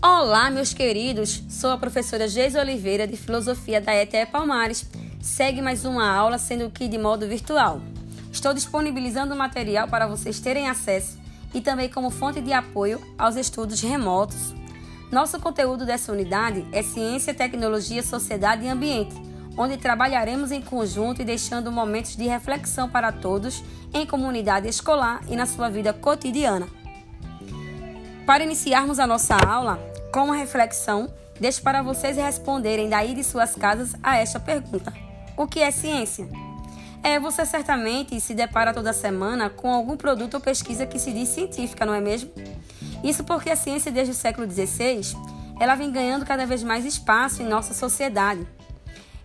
Olá, meus queridos! Sou a professora Geise Oliveira, de Filosofia da ETE Palmares. Segue mais uma aula, sendo que de modo virtual. Estou disponibilizando material para vocês terem acesso e também como fonte de apoio aos estudos remotos. Nosso conteúdo dessa unidade é Ciência, Tecnologia, Sociedade e Ambiente, onde trabalharemos em conjunto e deixando momentos de reflexão para todos em comunidade escolar e na sua vida cotidiana. Para iniciarmos a nossa aula com uma reflexão, deixo para vocês responderem daí de suas casas a esta pergunta: O que é ciência? É, você certamente se depara toda semana com algum produto ou pesquisa que se diz científica, não é mesmo? Isso porque a ciência desde o século XVI ela vem ganhando cada vez mais espaço em nossa sociedade.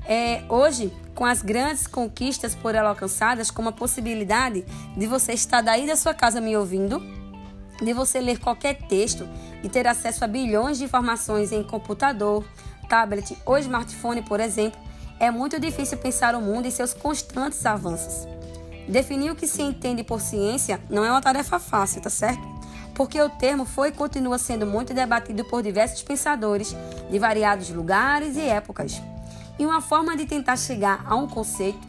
É, hoje, com as grandes conquistas por ela alcançadas, como a possibilidade de você estar daí da sua casa me ouvindo, de você ler qualquer texto e ter acesso a bilhões de informações em computador, tablet ou smartphone, por exemplo, é muito difícil pensar o mundo e seus constantes avanços. Definir o que se entende por ciência não é uma tarefa fácil, tá certo? Porque o termo foi e continua sendo muito debatido por diversos pensadores de variados lugares e épocas. E uma forma de tentar chegar a um conceito,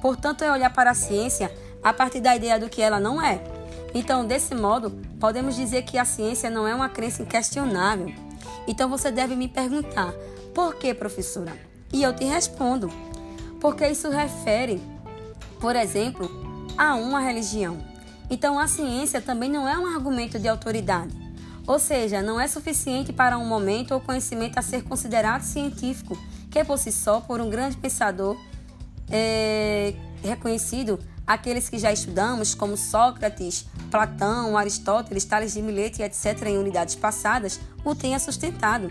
portanto, é olhar para a ciência a partir da ideia do que ela não é então, desse modo, podemos dizer que a ciência não é uma crença inquestionável. Então você deve me perguntar: por que, professora? E eu te respondo: porque isso refere, por exemplo, a uma religião. Então a ciência também não é um argumento de autoridade. Ou seja, não é suficiente para um momento ou conhecimento a ser considerado científico, que por si só, por um grande pensador é, reconhecido, aqueles que já estudamos, como Sócrates, Platão, Aristóteles, Tales de Mileto e etc., em unidades passadas, o tenha sustentado.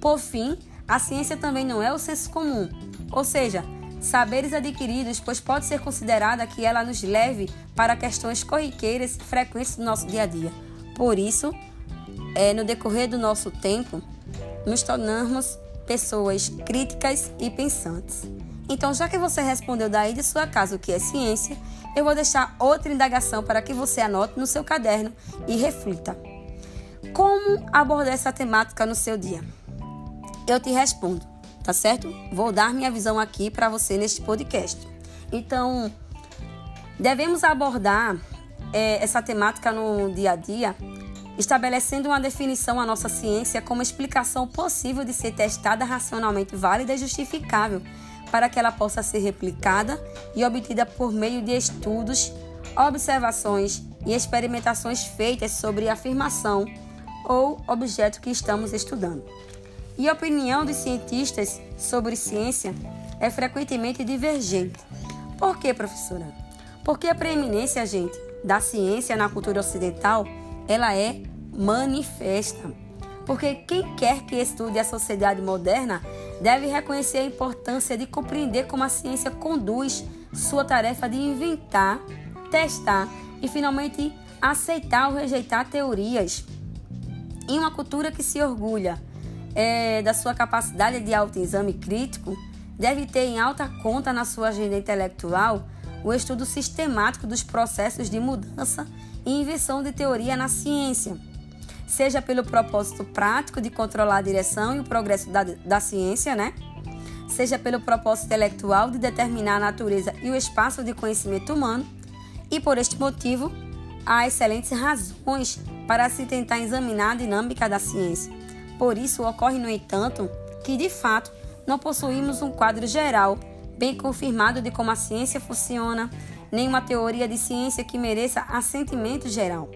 Por fim, a ciência também não é o senso comum, ou seja, saberes adquiridos, pois pode ser considerada que ela nos leve para questões corriqueiras frequentes do nosso dia a dia. Por isso, é, no decorrer do nosso tempo, nos tornamos pessoas críticas e pensantes. Então, já que você respondeu daí de sua casa o que é ciência, eu vou deixar outra indagação para que você anote no seu caderno e reflita. Como abordar essa temática no seu dia? Eu te respondo, tá certo? Vou dar minha visão aqui para você neste podcast. Então, devemos abordar é, essa temática no dia a dia, estabelecendo uma definição à nossa ciência como explicação possível de ser testada racionalmente válida e justificável para que ela possa ser replicada e obtida por meio de estudos, observações e experimentações feitas sobre a afirmação ou objeto que estamos estudando. E a opinião dos cientistas sobre ciência é frequentemente divergente. Por quê, professora? Porque a preeminência, gente, da ciência na cultura ocidental, ela é manifesta. Porque quem quer que estude a sociedade moderna deve reconhecer a importância de compreender como a ciência conduz sua tarefa de inventar, testar e finalmente aceitar ou rejeitar teorias. Em uma cultura que se orgulha é, da sua capacidade de autoexame crítico, deve ter em alta conta na sua agenda intelectual o estudo sistemático dos processos de mudança e invenção de teoria na ciência seja pelo propósito prático de controlar a direção e o progresso da, da ciência, né? seja pelo propósito intelectual de determinar a natureza e o espaço de conhecimento humano, e por este motivo, há excelentes razões para se tentar examinar a dinâmica da ciência. Por isso, ocorre, no entanto, que de fato não possuímos um quadro geral bem confirmado de como a ciência funciona, nem uma teoria de ciência que mereça assentimento geral.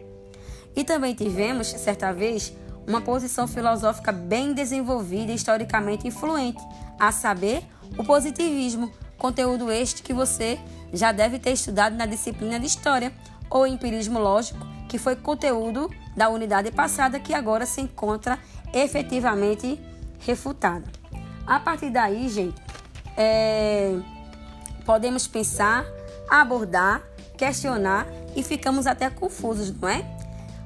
E também tivemos, certa vez, uma posição filosófica bem desenvolvida e historicamente influente, a saber, o positivismo, conteúdo este que você já deve ter estudado na disciplina de História, ou empirismo lógico, que foi conteúdo da unidade passada que agora se encontra efetivamente refutada. A partir daí, gente, é, podemos pensar, abordar, questionar e ficamos até confusos, não é?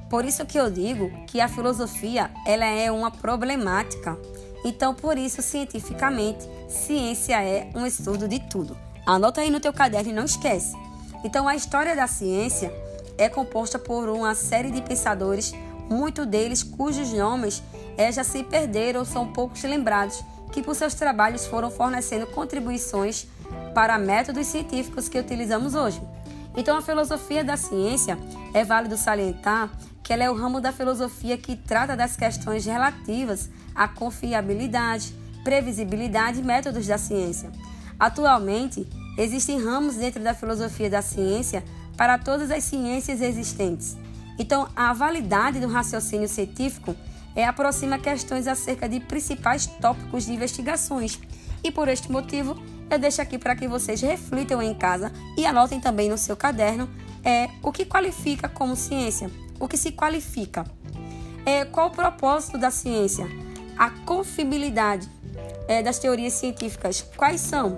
Por isso que eu digo que a filosofia ela é uma problemática. Então, por isso, cientificamente, ciência é um estudo de tudo. Anota aí no teu caderno e não esquece. Então, a história da ciência é composta por uma série de pensadores, muitos deles cujos nomes é, já se perderam ou são poucos lembrados que por seus trabalhos foram fornecendo contribuições para métodos científicos que utilizamos hoje. Então, a filosofia da ciência é válido salientar que ela é o ramo da filosofia que trata das questões relativas à confiabilidade, previsibilidade e métodos da ciência. Atualmente, existem ramos dentro da filosofia da ciência para todas as ciências existentes. Então, a validade do raciocínio científico é aproxima questões acerca de principais tópicos de investigações. E por este motivo, eu deixo aqui para que vocês reflitam em casa e anotem também no seu caderno é o que qualifica como ciência, o que se qualifica. É, qual o propósito da ciência? A confiabilidade é, das teorias científicas. Quais são?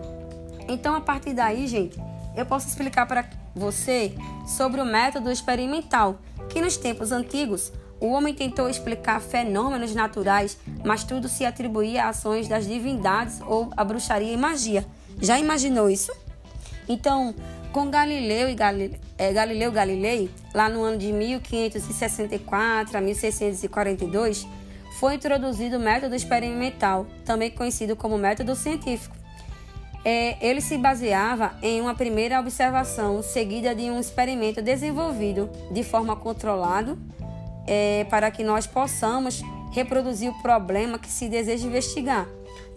Então, a partir daí, gente, eu posso explicar para você sobre o método experimental, que nos tempos antigos o homem tentou explicar fenômenos naturais, mas tudo se atribuía a ações das divindades ou a bruxaria e magia. Já imaginou isso? Então, com Galileu e Galileu, é, Galileu Galilei, lá no ano de 1564 a 1642, foi introduzido o método experimental, também conhecido como método científico. É, ele se baseava em uma primeira observação seguida de um experimento desenvolvido de forma controlada é, para que nós possamos reproduzir o problema que se deseja investigar.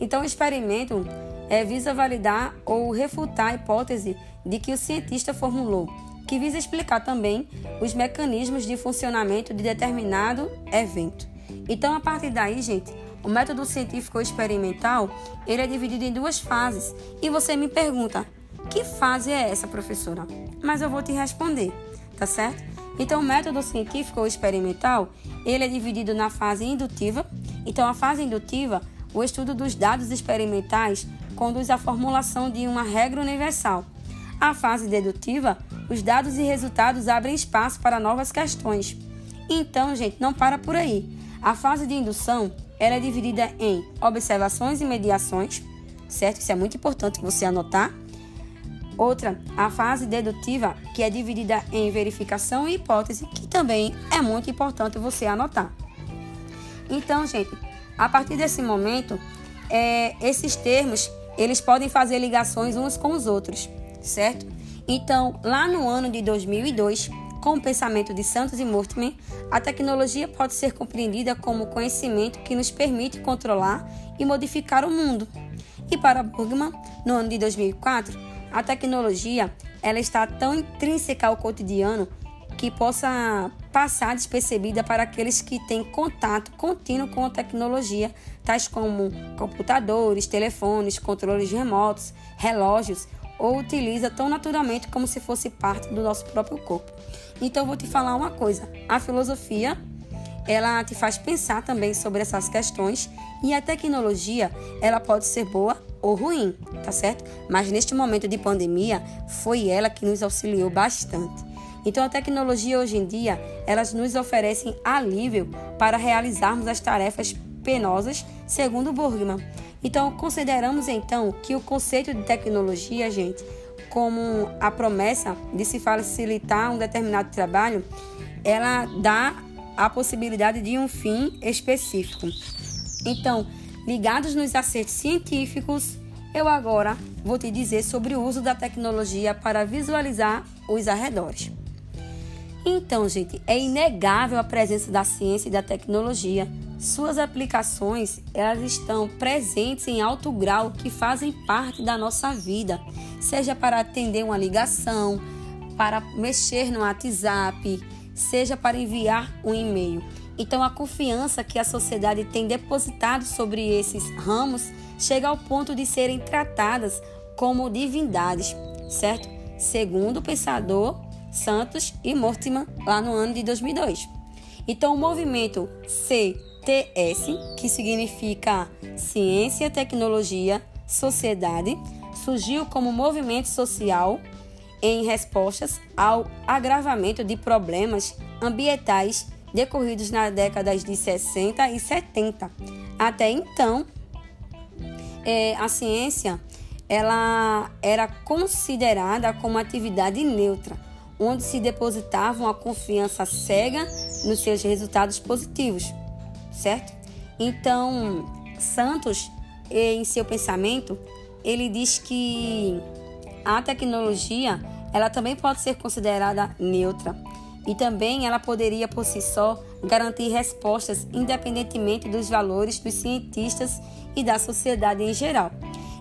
Então, o experimento é, visa validar ou refutar a hipótese de que o cientista formulou, que visa explicar também os mecanismos de funcionamento de determinado evento. Então, a partir daí, gente, o método científico experimental ele é dividido em duas fases. E você me pergunta, que fase é essa, professora? Mas eu vou te responder, tá certo? Então, o método científico ou experimental, ele é dividido na fase indutiva. Então, a fase indutiva, o estudo dos dados experimentais conduz à formulação de uma regra universal. A fase dedutiva, os dados e resultados abrem espaço para novas questões. Então, gente, não para por aí. A fase de indução, ela é dividida em observações e mediações, certo? Isso é muito importante você anotar. Outra, a fase dedutiva, que é dividida em verificação e hipótese, que também é muito importante você anotar. Então, gente, a partir desse momento, é, esses termos eles podem fazer ligações uns com os outros, certo? Então, lá no ano de 2002, com o pensamento de Santos e Mortimer, a tecnologia pode ser compreendida como conhecimento que nos permite controlar e modificar o mundo. E para Burgman, no ano de 2004, a tecnologia ela está tão intrínseca ao cotidiano que possa passar despercebida para aqueles que têm contato contínuo com a tecnologia, tais como computadores, telefones, controles remotos, relógios, ou utiliza tão naturalmente como se fosse parte do nosso próprio corpo. Então vou te falar uma coisa, a filosofia ela te faz pensar também sobre essas questões e a tecnologia ela pode ser boa ou ruim, tá certo? Mas neste momento de pandemia, foi ela que nos auxiliou bastante. Então a tecnologia hoje em dia, elas nos oferecem alívio para realizarmos as tarefas penosas, segundo Burgman. Então consideramos então que o conceito de tecnologia, gente, como a promessa de se facilitar um determinado trabalho, ela dá a possibilidade de um fim específico. Então, ligados nos acertos científicos, eu agora vou te dizer sobre o uso da tecnologia para visualizar os arredores. Então, gente, é inegável a presença da ciência e da tecnologia. Suas aplicações, elas estão presentes em alto grau que fazem parte da nossa vida, seja para atender uma ligação, para mexer no WhatsApp, seja para enviar um e-mail. Então, a confiança que a sociedade tem depositado sobre esses ramos chega ao ponto de serem tratadas como divindades, certo? Segundo o pensador Santos e Mortimer, lá no ano de 2002. Então, o movimento CTS, que significa Ciência, Tecnologia, Sociedade, surgiu como movimento social em respostas ao agravamento de problemas ambientais decorridos nas décadas de 60 e 70. Até então, é, a ciência ela era considerada como atividade neutra, onde se depositava uma confiança cega nos seus resultados positivos, certo? Então, Santos, em seu pensamento, ele diz que a tecnologia ela também pode ser considerada neutra e também ela poderia por si só garantir respostas independentemente dos valores dos cientistas e da sociedade em geral.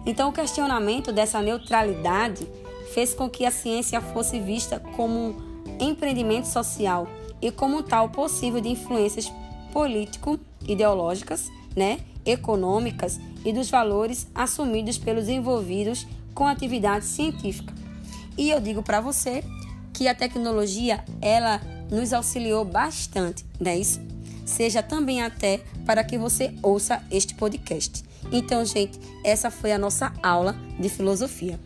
Então, o questionamento dessa neutralidade fez com que a ciência fosse vista como um empreendimento social e como tal possível de influências político-ideológicas, né, econômicas e dos valores assumidos pelos envolvidos com atividade científica. E eu digo para você que a tecnologia ela nos auxiliou bastante, não é isso? Seja também até para que você ouça este podcast. Então, gente, essa foi a nossa aula de filosofia.